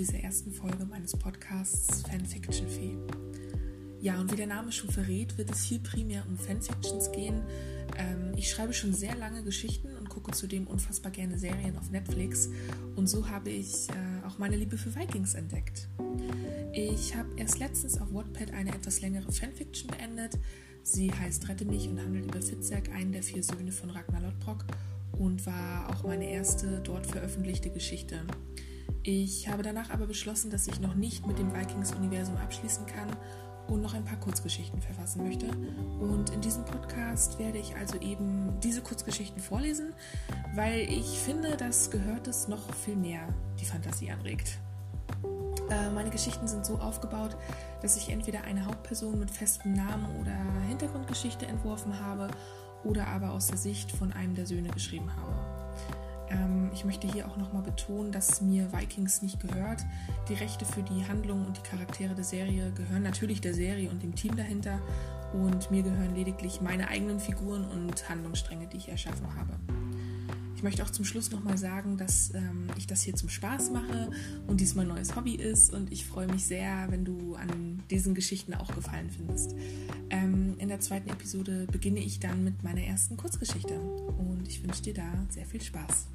dieser ersten Folge meines Podcasts Fanfiction Fee. Ja, und wie der Name schon verrät, wird es hier primär um Fanfictions gehen. Ähm, ich schreibe schon sehr lange Geschichten und gucke zudem unfassbar gerne Serien auf Netflix. Und so habe ich äh, auch meine Liebe für Vikings entdeckt. Ich habe erst letztens auf Wattpad eine etwas längere Fanfiction beendet. Sie heißt Rette mich und handelt über Fitzek, einen der vier Söhne von Ragnar Lodbrok und war auch meine erste dort veröffentlichte Geschichte. Ich habe danach aber beschlossen, dass ich noch nicht mit dem Vikings-Universum abschließen kann und noch ein paar Kurzgeschichten verfassen möchte. Und in diesem Podcast werde ich also eben diese Kurzgeschichten vorlesen, weil ich finde, dass Gehörtes noch viel mehr die Fantasie anregt. Äh, meine Geschichten sind so aufgebaut, dass ich entweder eine Hauptperson mit festem Namen oder Hintergrundgeschichte entworfen habe oder aber aus der Sicht von einem der Söhne geschrieben habe. Ähm, ich möchte hier auch nochmal betonen, dass mir Vikings nicht gehört. Die Rechte für die Handlung und die Charaktere der Serie gehören natürlich der Serie und dem Team dahinter und mir gehören lediglich meine eigenen Figuren und Handlungsstränge, die ich erschaffen habe. Ich möchte auch zum Schluss nochmal sagen, dass ähm, ich das hier zum Spaß mache und dies mein neues Hobby ist und ich freue mich sehr, wenn du an diesen Geschichten auch Gefallen findest. Ähm, in der zweiten Episode beginne ich dann mit meiner ersten Kurzgeschichte und ich wünsche dir da sehr viel Spaß.